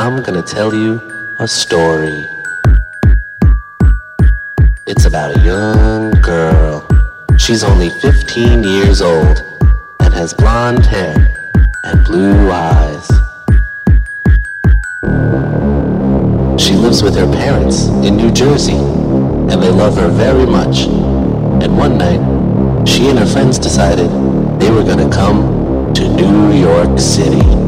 I'm gonna tell you a story. It's about a young girl. She's only 15 years old and has blonde hair and blue eyes. She lives with her parents in New Jersey and they love her very much. And one night, she and her friends decided they were gonna come to New York City.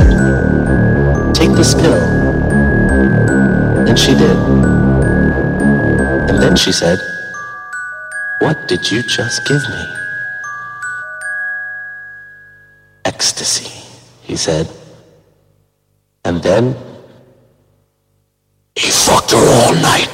said, Take this pill. And she did. And then she said, What did you just give me? Ecstasy, he said. And then he fucked her all night.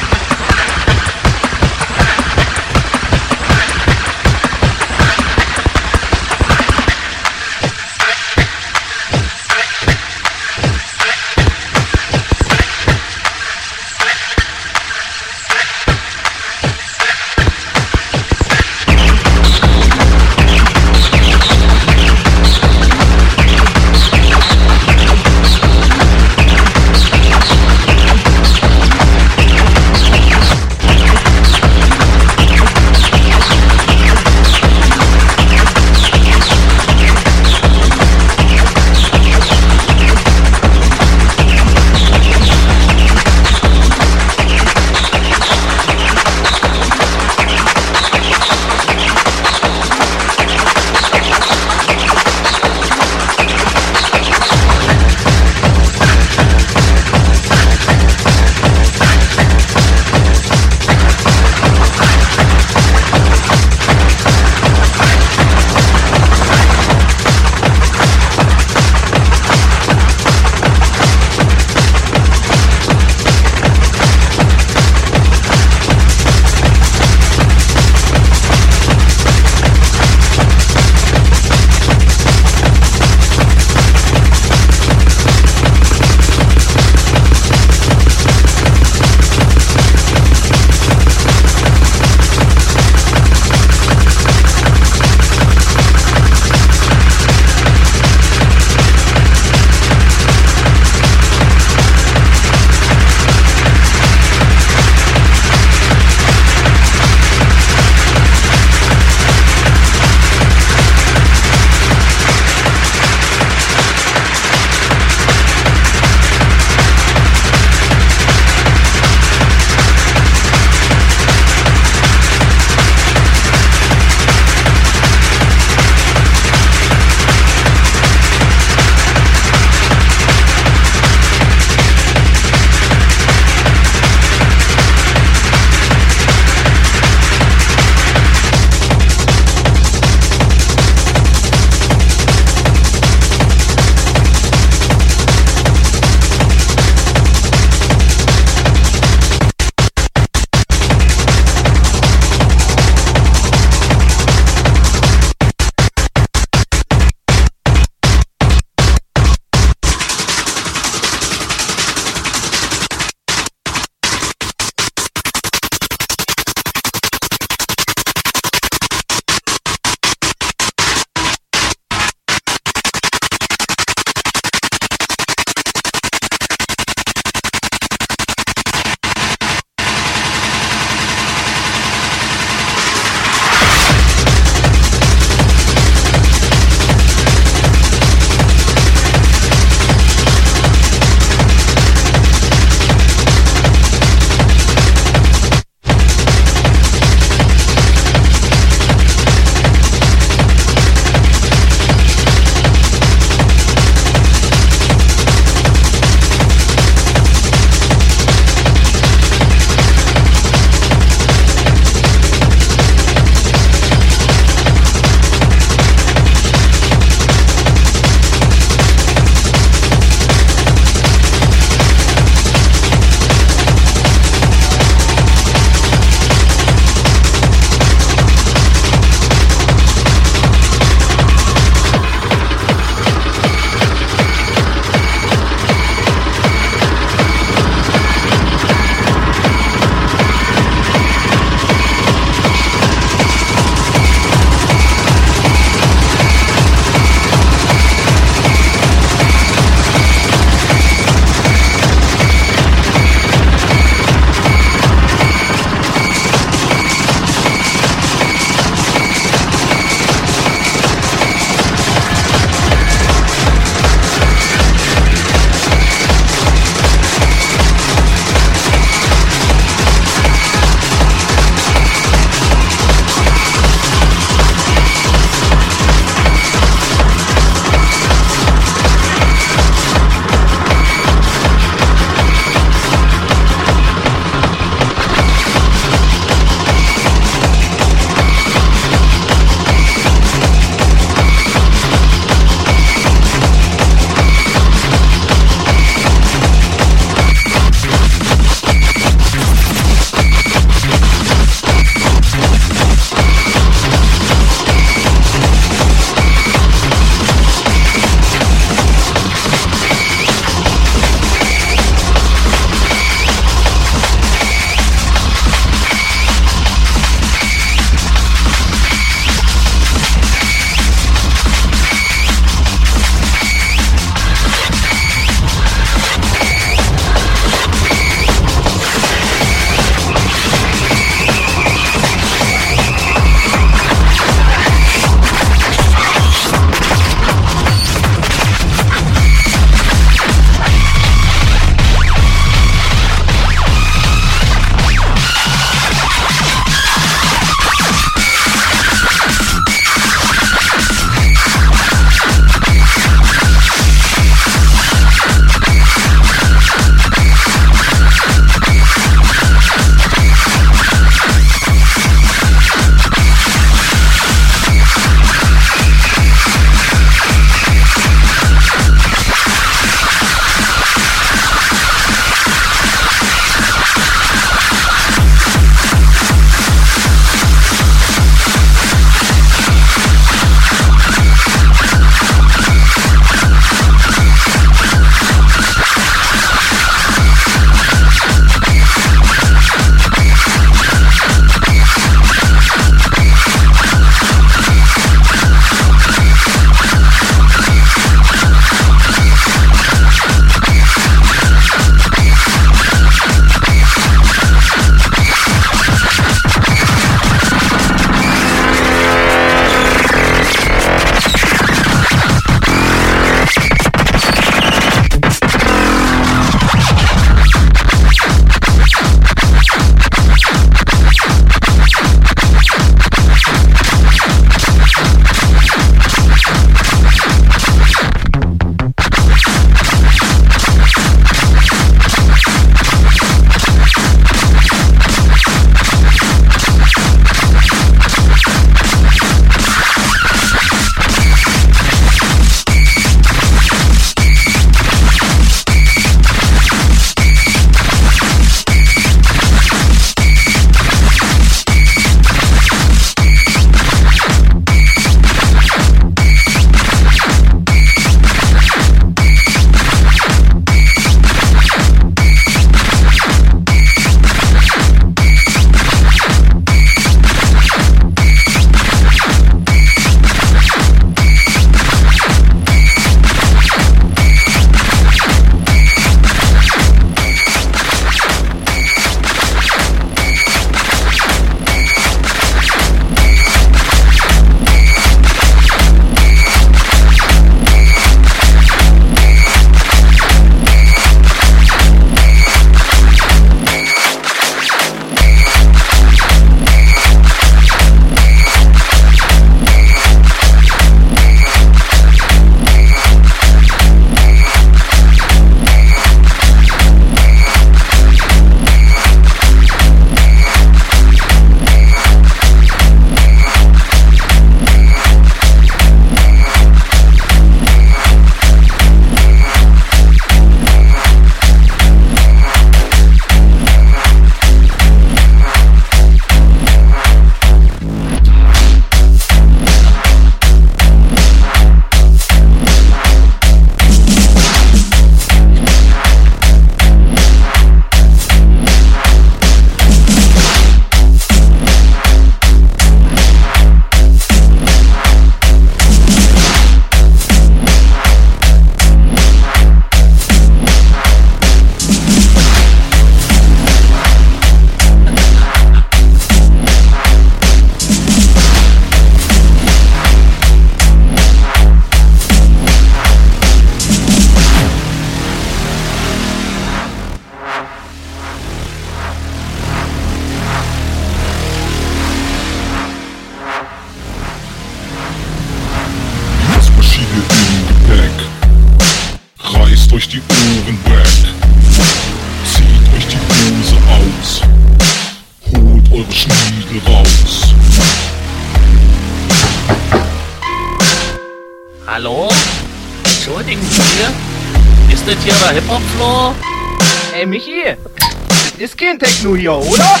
ist kein Techno hier, oder?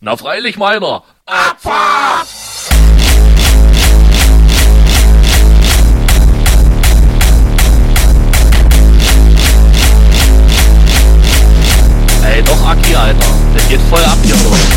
Na freilich, meiner. Abfahrt! Ey, doch Aki, Alter. Der geht voll ab hier, oder?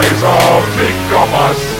Kaiser Fickermass.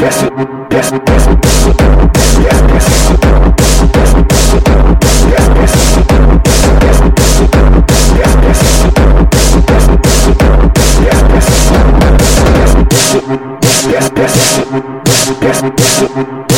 Yes, yes, yes, yes,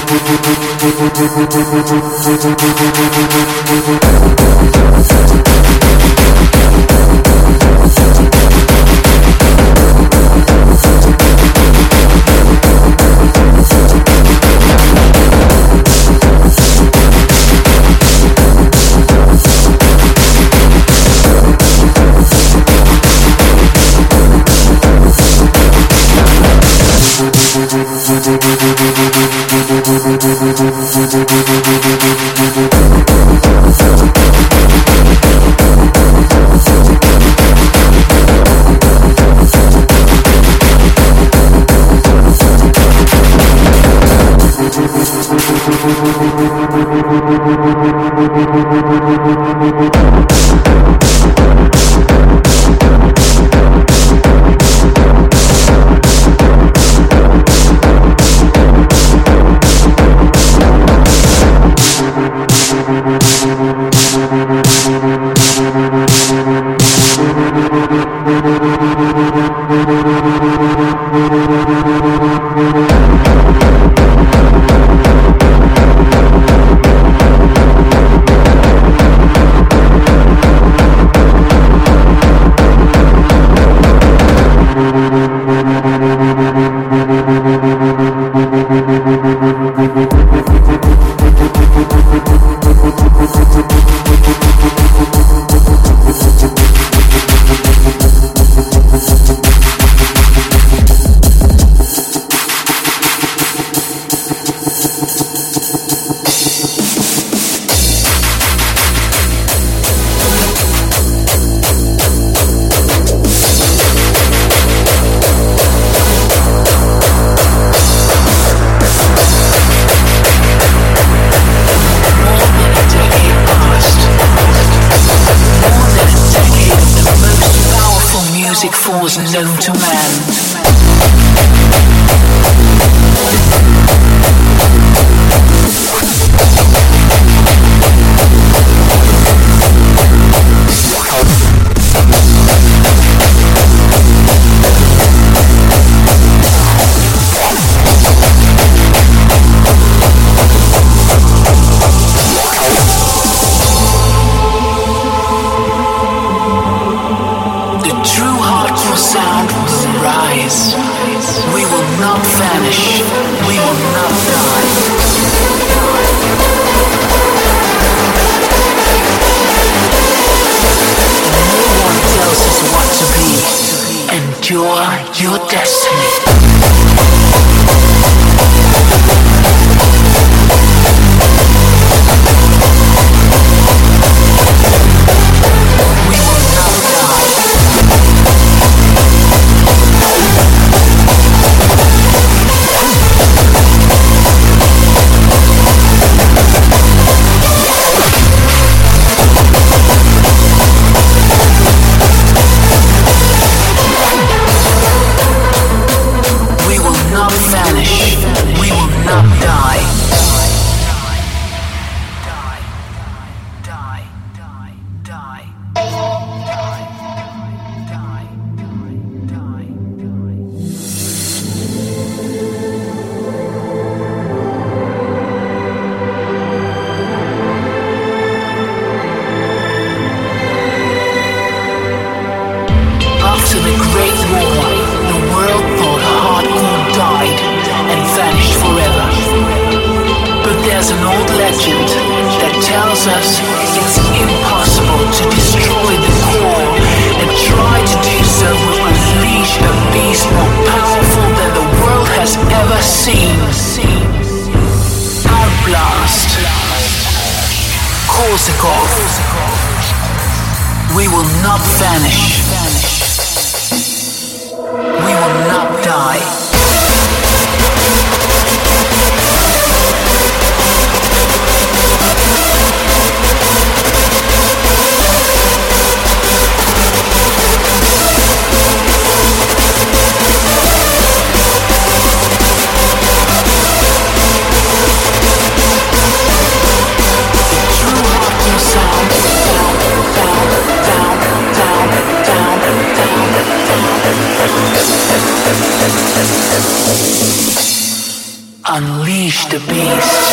put Unleash the beast.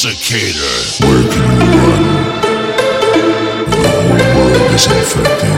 Cicada. Where can you run? The whole world is infected.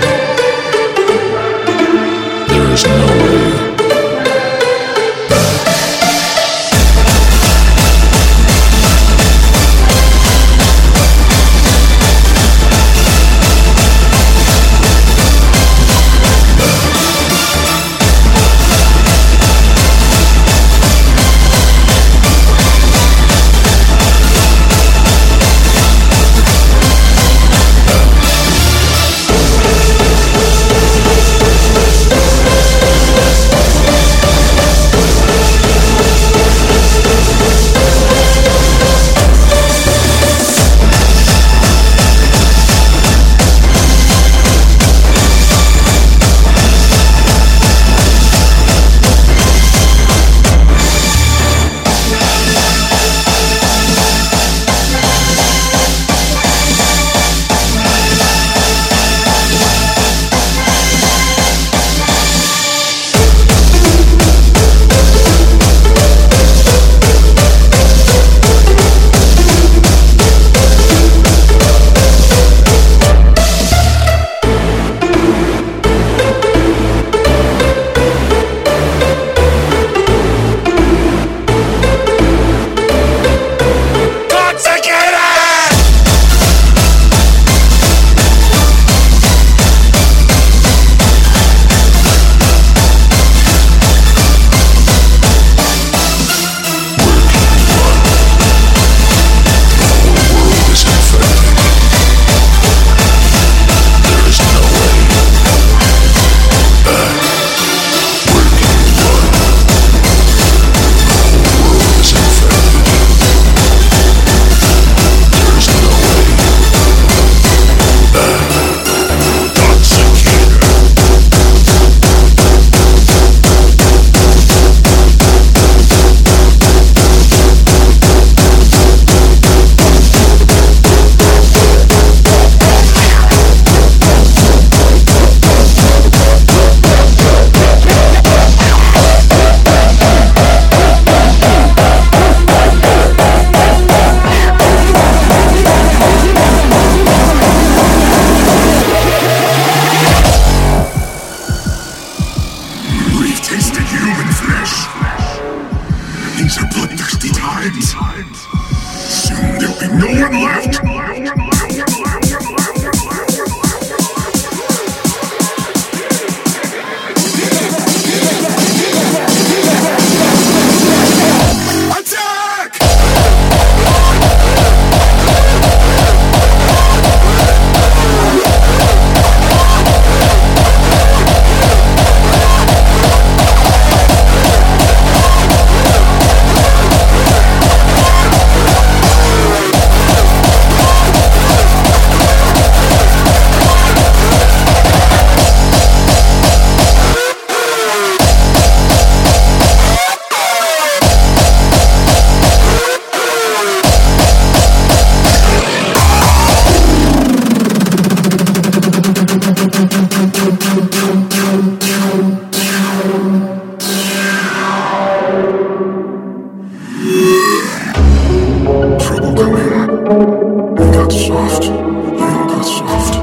got soft.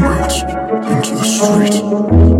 Out into the street.